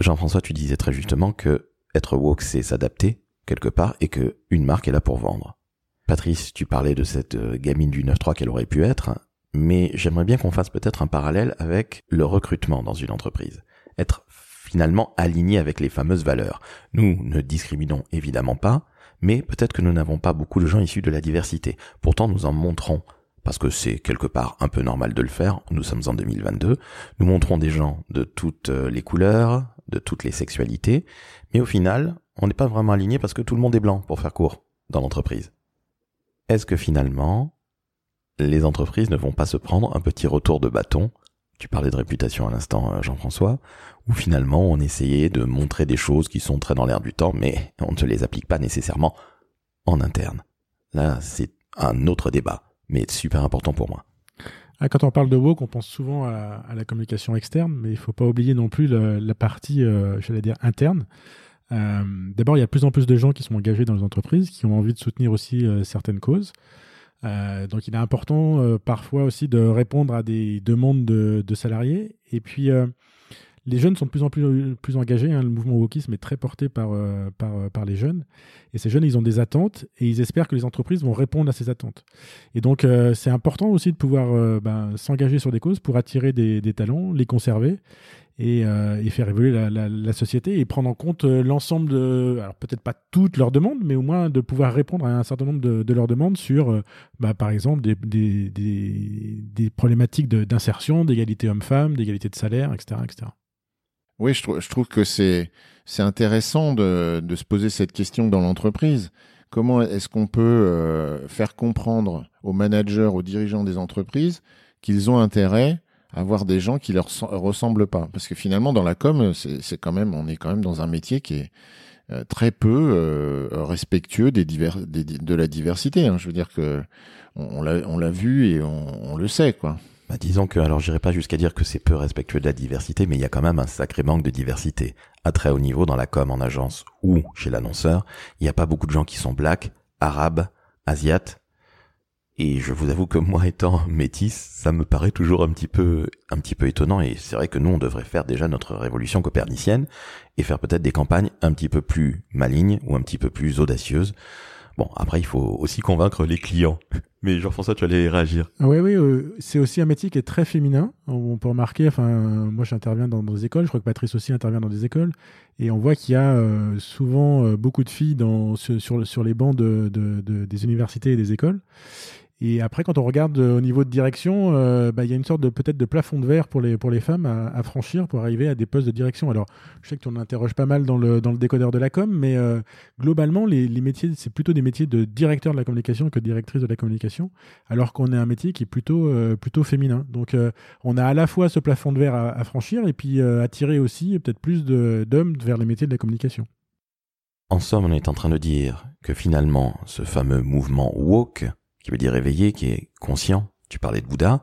Jean-François, tu disais très justement que être woke, c'est s'adapter quelque part et que une marque est là pour vendre. Patrice, tu parlais de cette euh, gamine du 9-3 qu'elle aurait pu être, mais j'aimerais bien qu'on fasse peut-être un parallèle avec le recrutement dans une entreprise. Être finalement aligné avec les fameuses valeurs. Nous ne discriminons évidemment pas, mais peut-être que nous n'avons pas beaucoup de gens issus de la diversité. Pourtant, nous en montrons, parce que c'est quelque part un peu normal de le faire, nous sommes en 2022, nous montrons des gens de toutes euh, les couleurs, de toutes les sexualités, mais au final, on n'est pas vraiment aligné parce que tout le monde est blanc, pour faire court, dans l'entreprise est-ce que finalement, les entreprises ne vont pas se prendre un petit retour de bâton? Tu parlais de réputation à l'instant, euh, Jean-François, où finalement on essayait de montrer des choses qui sont très dans l'air du temps, mais on ne les applique pas nécessairement en interne. Là, c'est un autre débat, mais super important pour moi. Ah, quand on parle de woke, on pense souvent à, la communication externe, mais il ne faut pas oublier non plus la, partie, euh, j'allais dire, interne. Euh, d'abord, il y a de plus en plus de gens qui sont engagés dans les entreprises, qui ont envie de soutenir aussi euh, certaines causes. Euh, donc, il est important parfois aussi de répondre à des demandes de, salariés. Et puis, les jeunes sont de plus en plus, engagés. Hein. Le mouvement wokisme est très porté par, par, les jeunes. Et ces jeunes, ils ont des attentes et ils espèrent que les entreprises vont répondre à ces attentes. Et donc, c'est important aussi de pouvoir ben, s'engager sur des causes pour attirer des talents, les conserver euh, et, faire évoluer la, société et prendre en compte euh, l'ensemble de, alors peut-être pas toutes leurs demandes, mais au moins de pouvoir répondre à un certain nombre de, leurs demandes sur, euh, bah, par exemple, des, des, des, problématiques d'insertion, d'égalité homme-femme, d'égalité de salaire, etc. etc. Oui, je, je trouve que c'est intéressant de, de, se poser cette question dans l'entreprise. Comment est-ce qu'on peut faire comprendre aux managers, aux dirigeants des entreprises qu'ils ont intérêt avoir des gens qui leur ressemblent pas. Parce que finalement, dans la com, c'est quand même, on est quand même dans un métier qui est euh, très peu euh, respectueux des divers, de la diversité. Hein. Je veux dire que on, on l'a vu et on, on, le sait, quoi. Bah, disons que, alors j'irai pas jusqu'à dire que c'est peu respectueux de la diversité, mais il y a quand même un sacré manque de diversité. À très haut niveau, dans la com en agence ou chez l'annonceur, il n'y a pas beaucoup de gens qui sont black, arabes, asiates. Et je vous avoue que moi étant métisse, ça me paraît toujours un petit peu, un petit peu étonnant. Et c'est vrai que nous, on devrait faire déjà notre révolution copernicienne et faire peut-être des campagnes un petit peu plus malignes ou un petit peu plus audacieuses. Bon, après, il faut aussi convaincre les clients. Mais Jean-François, tu allais réagir. Oui, oui, euh, c'est aussi un métier qui est très féminin. On peut remarquer, enfin, moi j'interviens dans, des écoles, je crois que Patrice aussi intervient dans des écoles, et on voit qu'il y a euh, souvent euh, beaucoup de filles dans, sur, les bancs de, des universités et des écoles. Et après, quand on regarde euh, au niveau de direction, euh, bah, il y a une sorte de peut-être de plafond de verre pour les, pour les femmes à, franchir pour arriver à des postes de direction. Alors, je sais que tu en interroges pas mal dans le, dans le décodeur de la com, mais euh, globalement, les, métiers, c'est plutôt des métiers de directeur de la communication que de directrice de la communication, alors qu'on est un métier qui est plutôt, plutôt féminin. Donc, on a à la fois ce plafond de verre à, à franchir et puis attirer aussi peut-être plus d'hommes vers les métiers de la communication. En somme, on est en train de dire que finalement, ce fameux mouvement woke, qui veut dire éveillé, qui est conscient, tu parlais de Bouddha,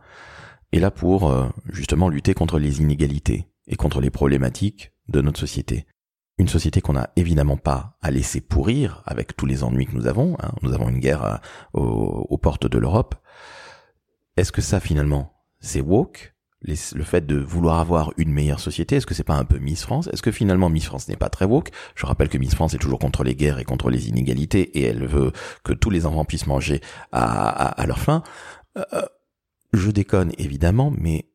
est là pour euh, justement lutter contre les inégalités et contre les problématiques de notre société. Une société qu'on n'a évidemment pas à laisser pourrir avec tous les ennuis que nous avons. Hein. Nous avons une guerre euh, aux portes de l'Europe. Est-ce que ça finalement, c'est woke? Le fait de vouloir avoir une meilleure société, est-ce que c'est pas un peu Miss France? Est-ce que finalement Miss France n'est pas très woke? Je rappelle que Miss France est toujours contre les guerres et contre les inégalités et elle veut que tous les enfants puissent manger à, leur faim. Euh, je déconne évidemment, mais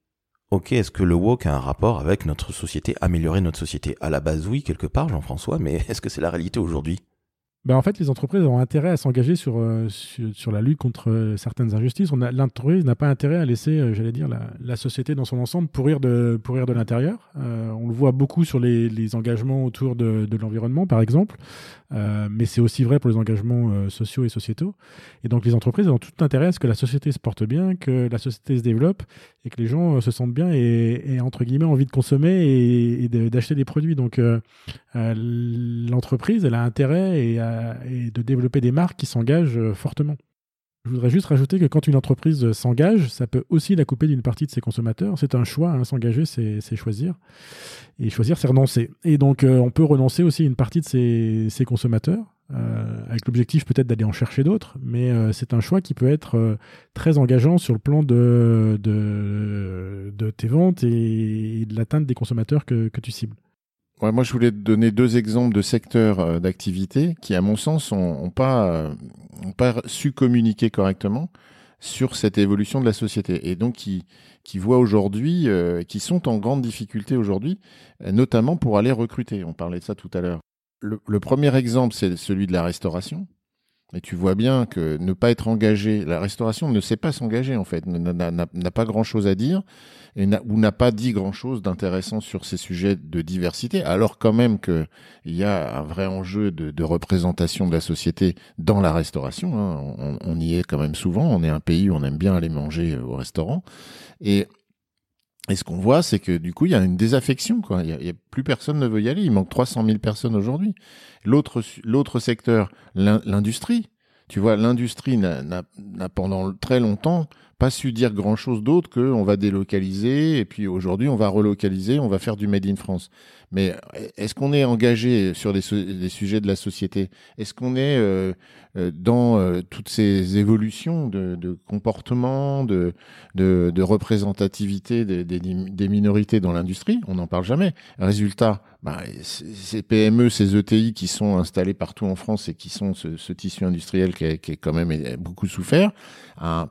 ok, est-ce que le woke a un rapport avec notre société, améliorer notre société? À la base, oui, quelque part, Jean-François, mais est-ce que c'est la réalité aujourd'hui? Ben en fait, les entreprises ont intérêt à s'engager sur, euh, sur, la lutte contre euh, certaines injustices. L'entreprise n'a pas intérêt à laisser, euh, j'allais dire, la, société dans son ensemble pourrir de, pourrir de l'intérieur. on le voit beaucoup sur les, engagements autour de, de l'environnement, par exemple, mais c'est aussi vrai pour les engagements sociaux et sociétaux. Et donc, les entreprises ont tout intérêt à ce que la société se porte bien, que la société se développe et que les gens se sentent bien et, et entre guillemets, envie de consommer et, et d'acheter des produits. Donc, l'entreprise, elle a intérêt et à et de développer des marques qui s'engagent euh, fortement. Je voudrais juste rajouter que quand une entreprise s'engage, ça peut aussi la couper d'une partie de ses consommateurs. C'est un choix, hein, s'engager, c'est choisir. Et choisir, c'est renoncer. Et donc, euh, on peut renoncer aussi à une partie de ses, consommateurs, euh, avec l'objectif peut-être d'aller en chercher d'autres, mais c'est un choix qui peut être très engageant sur le plan de, tes ventes et, de l'atteinte des consommateurs que tu cibles moi, je voulais donner deux exemples de secteurs euh, d'activité qui, à mon sens, n'ont pas, euh, pas su communiquer correctement sur cette évolution de la société et donc qui, qui voient aujourd'hui, euh, qui sont en grande difficulté aujourd'hui, notamment pour aller recruter. On parlait de ça tout à l'heure. le premier exemple, c'est celui de la restauration. Et tu vois bien que ne pas être engagé, la restauration ne sait pas s'engager en fait, n'a pas grand-chose à dire ou n'a pas dit grand-chose d'intéressant sur ces sujets de diversité, alors quand même qu'il y a un vrai enjeu de, représentation de la société dans la restauration. Hein. On, y est quand même souvent. On est un pays où on aime bien aller manger au restaurant et et ce qu'on voit, c'est que du coup, il y a une désaffection. Quoi. Il y a, plus personne ne veut y aller. Il manque 300 000 personnes aujourd'hui. L'autre, l'autre secteur, l'industrie. Tu vois, l'industrie n'a pendant très longtemps pas su dire grand chose d'autre qu'on va délocaliser et puis aujourd'hui on va relocaliser, on va faire du made in France. Mais est-ce qu'on est engagé sur des, sujets de la société? Est-ce qu'on est, euh, euh, dans euh, toutes ces évolutions de, comportement, de, représentativité des, minorités dans l'industrie? On n'en parle jamais. Résultat, bah, ces PME, ces ETI qui sont installés partout en France et qui sont ce, tissu industriel qui, a, est quand même beaucoup souffert, a,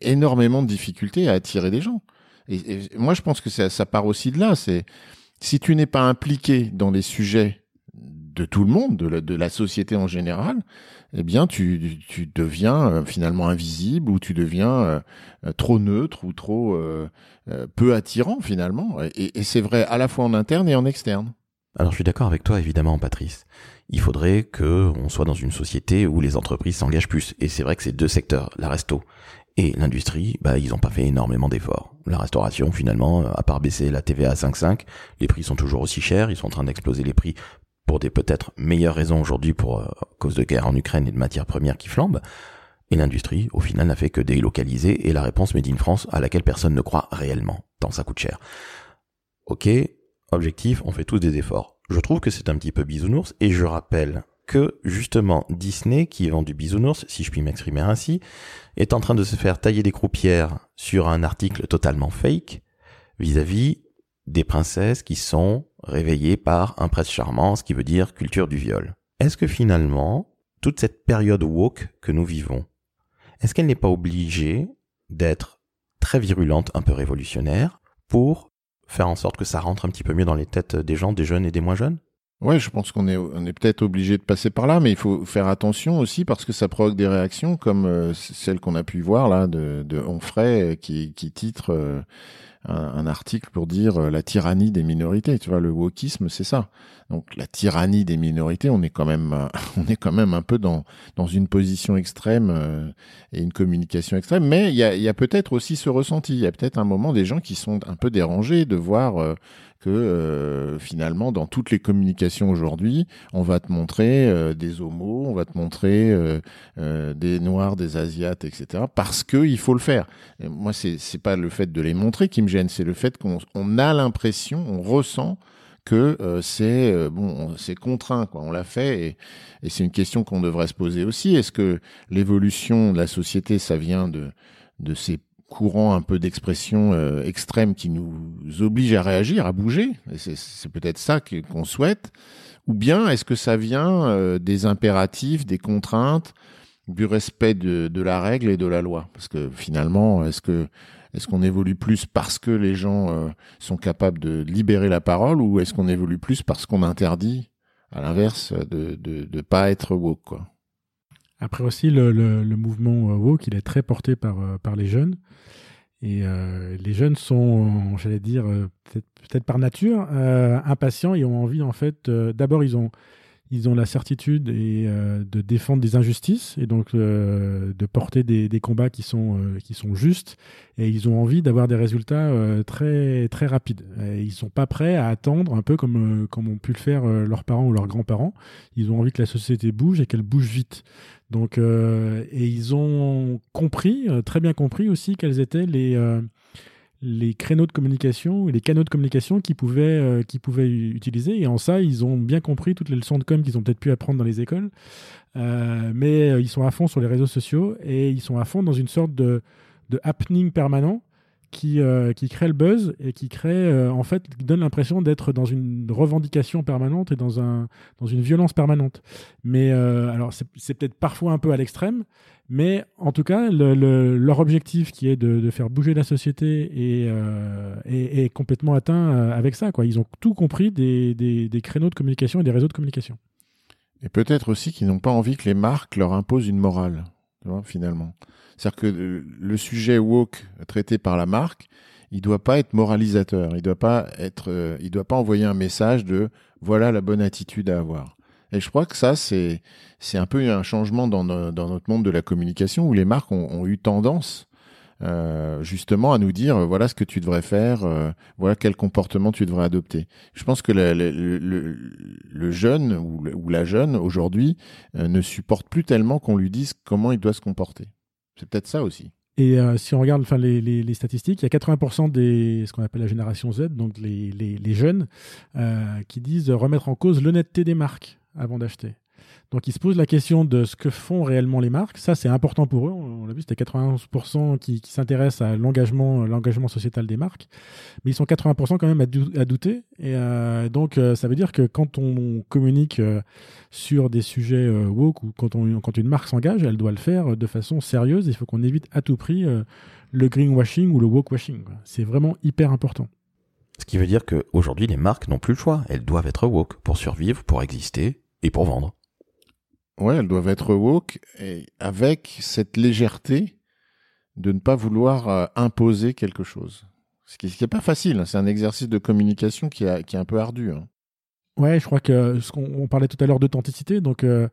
énormément de difficultés à attirer des gens. Et, moi, je pense que ça, part aussi de là. C'est si tu n'es pas impliqué dans les sujets de tout le monde, de la, société en général, eh bien, tu, deviens euh, finalement invisible ou tu deviens euh, euh, trop neutre ou trop peu attirant finalement. Et, c'est vrai à la fois en interne et en externe. Alors, je suis d'accord avec toi, évidemment, Patrice. Il faudrait que on soit dans une société où les entreprises s'engagent plus. Et c'est vrai que ces deux secteurs, la resto et l'industrie, bah, ils n'ont pas fait énormément d'efforts. La restauration, finalement, à part baisser la TVA à 5,5, les prix sont toujours aussi chers. Ils sont en train d'exploser les prix pour des peut-être meilleures raisons aujourd'hui pour euh, cause de guerre en Ukraine et de matières premières qui flambent. Et l'industrie, au final, n'a fait que délocaliser et la réponse Made in France à laquelle personne ne croit réellement, tant ça coûte cher. Ok, objectif, on fait tous des efforts. Je trouve que c'est un petit peu bisounours et je rappelle que justement Disney, qui vend du bisounours, si je puis m'exprimer ainsi, est en train de se faire tailler des croupières sur un article totalement fake vis-à-vis des princesses qui sont réveillées par un prince charmant, ce qui veut dire culture du viol. Est-ce que finalement, toute cette période woke que nous vivons, est-ce qu'elle n'est pas obligée d'être très virulente, un peu révolutionnaire, pour faire en sorte que ça rentre un petit peu mieux dans les têtes des gens, des jeunes et des moins jeunes? Ouais, je pense qu'on est, on est peut-être obligé de passer par là, mais il faut faire attention aussi parce que ça provoque des réactions comme euh, celle qu'on a pu voir là de, de Onfray qui, qui titre euh, un, article pour dire euh, la tyrannie des minorités. Tu vois, le wokisme, c'est ça. Donc la tyrannie des minorités, on est quand même, euh, on est quand même un peu dans dans une position extrême euh, et une communication extrême. Mais il y a, y a peut-être aussi ce ressenti. Il y a peut-être un moment des gens qui sont un peu dérangés de voir que euh, finalement dans toutes les communications aujourd'hui, on va te montrer euh, des homos, on va te montrer euh, des noirs, des asiates, etc. Parce que il faut le faire. Et moi, c'est c'est pas le fait de les montrer qui me gêne, c'est le fait qu'on on a l'impression, on ressent que c'est bon, c'est contraint quoi. On l'a fait et, et c'est une question qu'on devrait se poser aussi. Est-ce que l'évolution de la société, ça vient de de ces courant un peu d'expression euh, extrême qui nous oblige à réagir, à bouger. C'est peut-être ça qu'on souhaite. Ou bien est-ce que ça vient euh, des impératifs, des contraintes, du respect de, la règle et de la loi? Parce que finalement, est-ce qu'on évolue plus parce que les gens euh, sont capables de libérer la parole ou est-ce qu'on évolue plus parce qu'on interdit, à l'inverse, de, de pas être woke quoi? Après aussi, le, le, mouvement woke, il est très porté par, par les jeunes. Et euh, les jeunes sont, j'allais dire, euh, peut-être par nature, euh, impatients et ont envie, en fait, d'abord, ils ont, ils ont la certitude et, de défendre des injustices et donc de porter des, combats qui sont, qui sont justes. Et ils ont envie d'avoir des résultats très, très rapides. Ils ne sont pas prêts à attendre, un peu comme, comme ont pu le faire leurs parents ou leurs grands-parents. Ils ont envie que la société bouge et qu'elle bouge vite. Donc, euh, et ils ont compris, euh, très bien compris aussi, quels étaient les, euh, les créneaux de communication et les canaux de communication qu'ils pouvaient, utiliser. Et en ça, ils ont bien compris toutes les leçons de com qu'ils ont peut-être pu apprendre dans les écoles. mais ils sont à fond sur les réseaux sociaux et ils sont à fond dans une sorte de happening permanent qui, euh, crée le buzz et qui crée, euh, en fait, donne l'impression d'être dans une revendication permanente et dans, un, dans une violence permanente. Mais euh, alors, c'est peut-être parfois un peu à l'extrême, mais en tout cas, le, leur objectif qui est de, faire bouger la société est, est complètement atteint avec ça. Ils ont tout compris des, des créneaux de communication et des réseaux de communication. Et peut-être aussi qu'ils n'ont pas envie que les marques leur imposent une morale, tu vois, finalement. C'est-à-dire que le sujet woke traité par la marque, il doit pas être moralisateur, il doit pas être, euh, il doit pas envoyer un message de voilà la bonne attitude à avoir. Et je crois que ça, c'est c'est un peu un changement dans, dans notre monde de la communication où les marques ont, ont eu tendance euh, justement à nous dire euh, voilà ce que tu devrais faire, euh, voilà quel comportement tu devrais adopter. Je pense que le, jeune ou, la jeune aujourd'hui ne supporte plus tellement qu'on lui dise comment il doit se comporter. C'est peut-être ça aussi. Et si on regarde enfin, les, statistiques, il y a 80% des ce qu'on appelle la génération Z, donc les, les jeunes, qui disent remettre en cause l'honnêteté des marques avant d'acheter. Donc ils se posent la question de ce que font réellement les marques. Ça, c'est important pour eux. On l'a vu, c'était 91% qui, s'intéressent à l'engagement, l'engagement sociétal des marques. Mais ils sont 80% quand même à, douter. Et euh, donc, euh, ça veut dire que quand on communique euh, sur des sujets woke ou quand, quand une marque s'engage, elle doit le faire de façon sérieuse. Il faut qu'on évite à tout prix le greenwashing ou le wokewashing. C'est vraiment hyper important. Ce qui veut dire qu'aujourd'hui, les marques n'ont plus le choix. Elles doivent être woke pour survivre, pour exister et pour vendre. Ouais, elles doivent être woke et avec cette légèreté de ne pas vouloir euh, imposer quelque chose. Ce qui n'est pas facile, hein. c'est un exercice de communication qui, est un peu ardu. Hein. Ouais, je crois que ce qu'on parlait tout à l'heure d'authenticité, donc euh,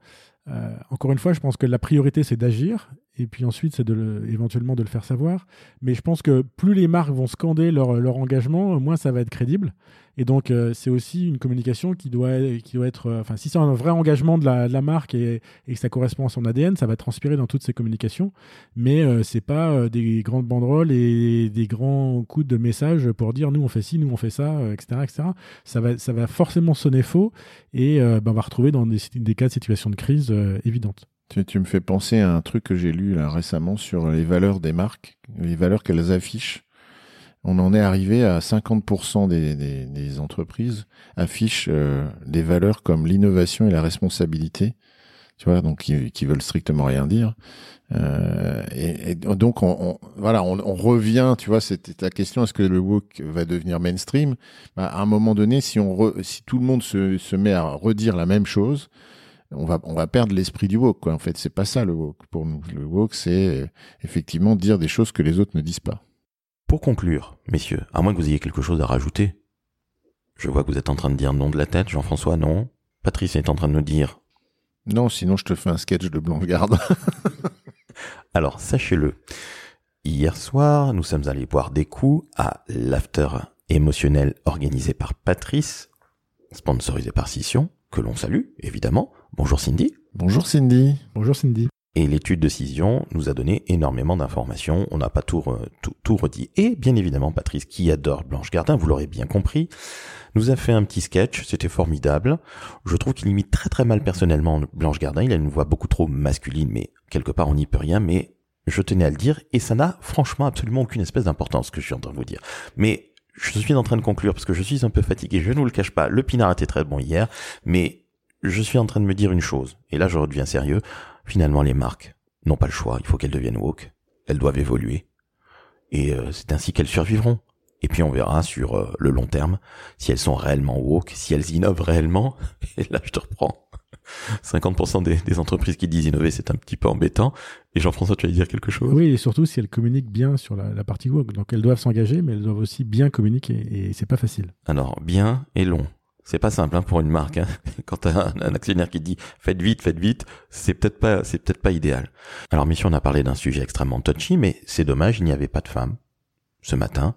euh, encore une fois, je pense que la priorité c'est d'agir et puis ensuite c'est éventuellement de le faire savoir. Mais je pense que plus les marques vont scander leur engagement, moins ça va être crédible. Et donc euh, c'est aussi une communication qui doit, qui doit être, euh, enfin si c'est un vrai engagement de la, marque et, et que ça correspond à son ADN, ça va transpirer dans toutes ces communications. Mais euh, c'est pas euh, des grandes banderoles et des grands coups de message pour dire nous on fait ci, nous on fait ça, etc., etc. Ça va, ça va forcément sonner faux et ben, on va retrouver dans des, des cas de situation de crise évidentes. Tu, me fais penser à un truc que j'ai lu récemment sur les valeurs des marques, les valeurs qu'elles affichent. On en est arrivé à 50% des, des, des entreprises affichent euh, des valeurs comme l'innovation et la responsabilité, tu vois, donc qui, qui veulent strictement rien dire. Euh, et, et donc on, on- voilà, on, on revient, tu vois, c'était ta question, est-ce que le woke va devenir mainstream? Bah, À un moment donné, si on re- si tout le monde se, se met à redire la même chose, on va on va perdre l'esprit du woke quoi. En fait, c'est pas ça le woke pour nous. Le woke c'est euh, effectivement dire des choses que les autres ne disent pas. Pour conclure, messieurs, à moins que vous ayez quelque chose à rajouter, je vois que vous êtes en train de dire non de la tête, Jean-François, non. Patrice est en train de nous dire. Non, sinon je te fais un sketch de Blanche Garde. Alors, sachez-le, hier soir, nous sommes allés boire des coups à l'after émotionnel organisé par Patrice, sponsorisé par Scission, que l'on salue, évidemment. Bonjour Cindy. Bonjour Cindy. Bonjour Cindy. Et l'étude de Scission nous a donné énormément d'informations. On n'a pas tout, tout, tout redit. Et bien évidemment, Patrice, qui adore Blanche Gardin, vous l'aurez bien compris, nous a fait un petit sketch. C'était formidable. Je trouve qu'il imite très très mal personnellement Blanche Gardin. Il a une voix beaucoup trop masculine, mais quelque part on n'y peut rien. Mais je tenais à le dire. Et ça n'a franchement absolument aucune espèce d'importance, ce que je suis en train de vous dire. Mais je suis en train de conclure parce que je suis un peu fatigué. Je ne vous le cache pas. Le pinard était très bon hier. Mais je suis en train de me dire une chose. Et là, je redeviens sérieux. Finalement, les marques n'ont pas le choix. Il faut qu'elles deviennent woke. Elles doivent évoluer. Et euh, c'est ainsi qu'elles survivront. Et puis on verra sur euh, le long terme si elles sont réellement woke, si elles innovent réellement. Et là, je te reprends. 50% des, des entreprises qui disent innover, c'est un petit peu embêtant. Et Jean-François, tu allais dire quelque chose? Oui, et surtout si elles communiquent bien sur la, la partie woke. Donc elles doivent s'engager, mais elles doivent aussi bien communiquer. Et c'est pas facile. Alors, bien et long. C'est pas simple hein, pour une marque. Hein. Quand t'as un, un actionnaire qui te dit faites vite, faites vite, c'est peut-être pas, c'est peut-être pas idéal. Alors, Mission, on a parlé d'un sujet extrêmement touchy, mais c'est dommage, il n'y avait pas de femmes ce matin.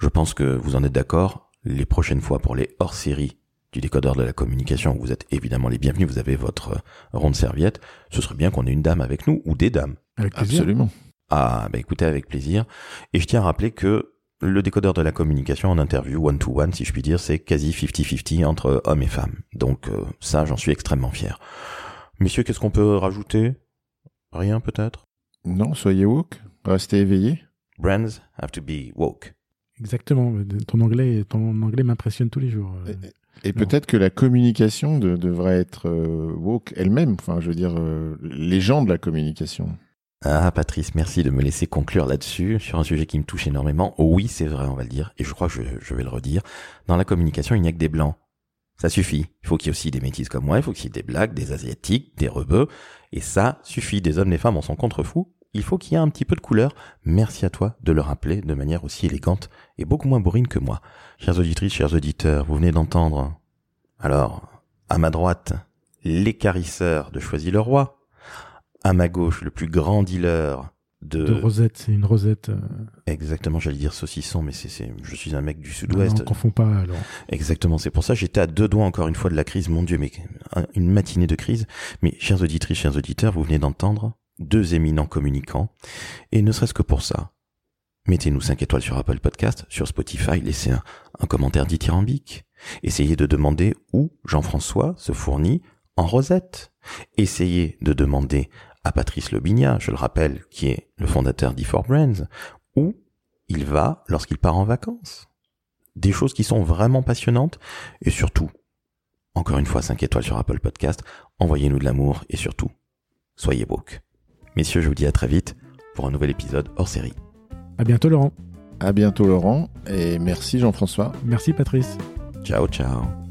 Je pense que vous en êtes d'accord. Les prochaines fois pour les hors-séries du décodeur de la communication, vous êtes évidemment les bienvenus. Vous avez votre euh, ronde serviette. Ce serait bien qu'on ait une dame avec nous ou des dames. Avec plaisir. Absolument. Ah, bah écoutez, avec plaisir. Et je tiens à rappeler que le décodeur de la communication en interview one-to-one, si je puis dire, c'est quasi 50-50 entre hommes et femmes. Donc euh, ça, j'en suis extrêmement fier. Messieurs, qu'est-ce qu'on peut rajouter? Rien peut-être? Non, soyez woke, restez éveillés. Brands have to be woke. Exactement. Ton anglais, ton anglais m'impressionne tous les jours. euh. Et peut-être que la communication de- devrait être euh, woke elle-même. Enfin, je veux dire, euh, les gens de la communication. Ah, Patrice, merci de me laisser conclure là-dessus, sur un sujet qui me touche énormément. Oui, c'est vrai, on va le dire, et je crois que je, vais le redire. Dans la communication, il n'y a que des blancs. Ça suffit. Il faut qu'il y ait aussi des métis comme moi, il faut qu'il y ait des blagues, des asiatiques, des rebeux, et ça suffit. Des hommes, des femmes, on s'en contrefou. Il faut qu'il y ait un petit peu de couleur. Merci à toi de le rappeler de manière aussi élégante et beaucoup moins bourrine que moi. Chères auditrices, chers auditeurs, vous venez d'entendre. Alors, à ma droite, l'écarisseur de Choisy-le-Roi. À ma gauche, le plus grand dealer de... De rosette, c'est une rosette. euh, Exactement, j'allais dire saucisson, mais c'est, c'est, je suis un mec du non, sud-ouest. on confond pas. Alors. Exactement, c'est pour ça j'étais à deux doigts encore une fois de la crise, mon Dieu, mais un- une matinée de crise. Mais chers auditrices, chers auditeurs, vous venez d'entendre deux éminents communicants, et ne serait-ce que pour ça, mettez-nous 5 étoiles sur Apple Podcast, sur Spotify, laissez un, un commentaire dithyrambique, essayez de demander où Jean-François se fournit en rosette, essayez de demander à Patrice Lobignat, je le rappelle, qui est le fondateur d'E4 Brands, où il va lorsqu'il part en vacances des choses qui sont vraiment passionnantes et surtout, encore une fois 5 étoiles sur Apple Podcast, envoyez-nous de l'amour et surtout, soyez woke. Messieurs, je vous dis à très vite pour un nouvel épisode hors série. À bientôt, Laurent. À bientôt, Laurent, et merci Jean-François. Merci, Patrice. Ciao, ciao.